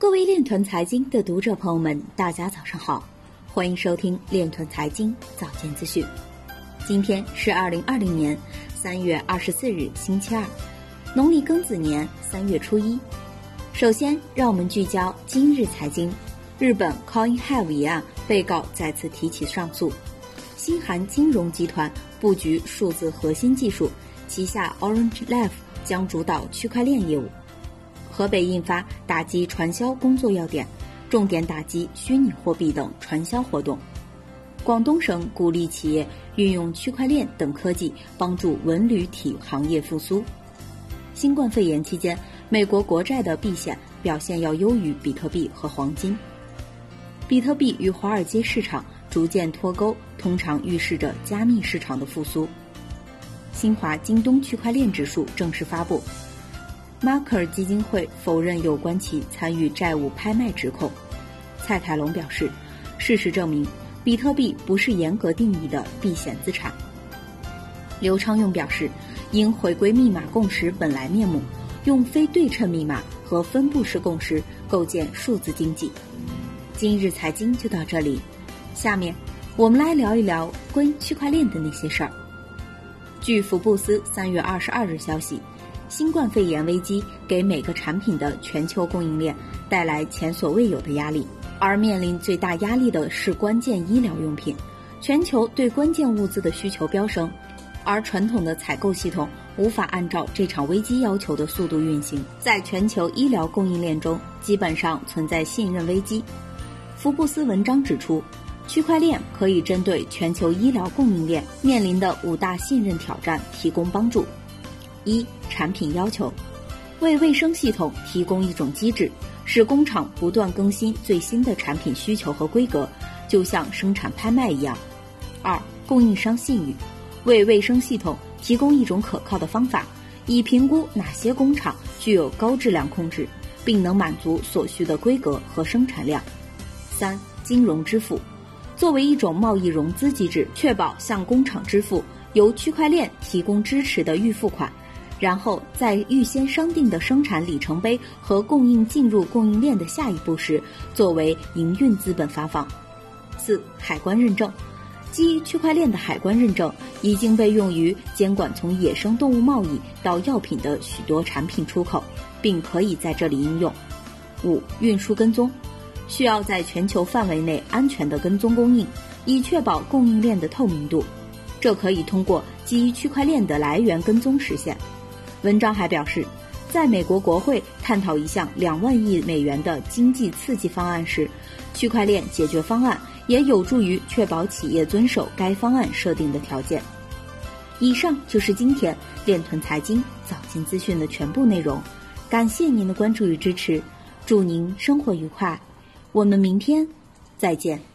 各位链团财经的读者朋友们，大家早上好，欢迎收听链团财经早间资讯。今天是二零二零年三月二十四日，星期二，农历庚子年三月初一。首先，让我们聚焦今日财经。日本 CoinHave 一案，被告再次提起上诉。新韩金融集团布局数字核心技术，旗下 Orange Life 将主导区块链业务。河北印发打击传销工作要点，重点打击虚拟货币等传销活动。广东省鼓励企业运用区块链等科技，帮助文旅体行业复苏。新冠肺炎期间，美国国债的避险表现要优于比特币和黄金。比特币与华尔街市场逐渐脱钩，通常预示着加密市场的复苏。新华京东区块链指数正式发布。马克尔基金会否认有关其参与债务拍卖指控。蔡凯龙表示，事实证明，比特币不是严格定义的避险资产。刘昌用表示，应回归密码共识本来面目，用非对称密码和分布式共识构建数字经济。今日财经就到这里，下面我们来聊一聊关于区块链的那些事儿。据福布斯三月二十二日消息。新冠肺炎危机给每个产品的全球供应链带来前所未有的压力，而面临最大压力的是关键医疗用品。全球对关键物资的需求飙升，而传统的采购系统无法按照这场危机要求的速度运行，在全球医疗供应链中基本上存在信任危机。福布斯文章指出，区块链可以针对全球医疗供应链面临的五大信任挑战提供帮助。一、产品要求，为卫生系统提供一种机制，使工厂不断更新最新的产品需求和规格，就像生产拍卖一样。二、供应商信誉，为卫生系统提供一种可靠的方法，以评估哪些工厂具有高质量控制，并能满足所需的规格和生产量。三、金融支付，作为一种贸易融资机制，确保向工厂支付由区块链提供支持的预付款。然后在预先商定的生产里程碑和供应进入供应链的下一步时，作为营运资本发放。四、海关认证，基于区块链的海关认证已经被用于监管从野生动物贸易到药品的许多产品出口，并可以在这里应用。五、运输跟踪，需要在全球范围内安全的跟踪供应，以确保供应链的透明度。这可以通过基于区块链的来源跟踪实现。文章还表示，在美国国会探讨一项两万亿美元的经济刺激方案时，区块链解决方案也有助于确保企业遵守该方案设定的条件。以上就是今天链臀财经早间资讯的全部内容，感谢您的关注与支持，祝您生活愉快，我们明天再见。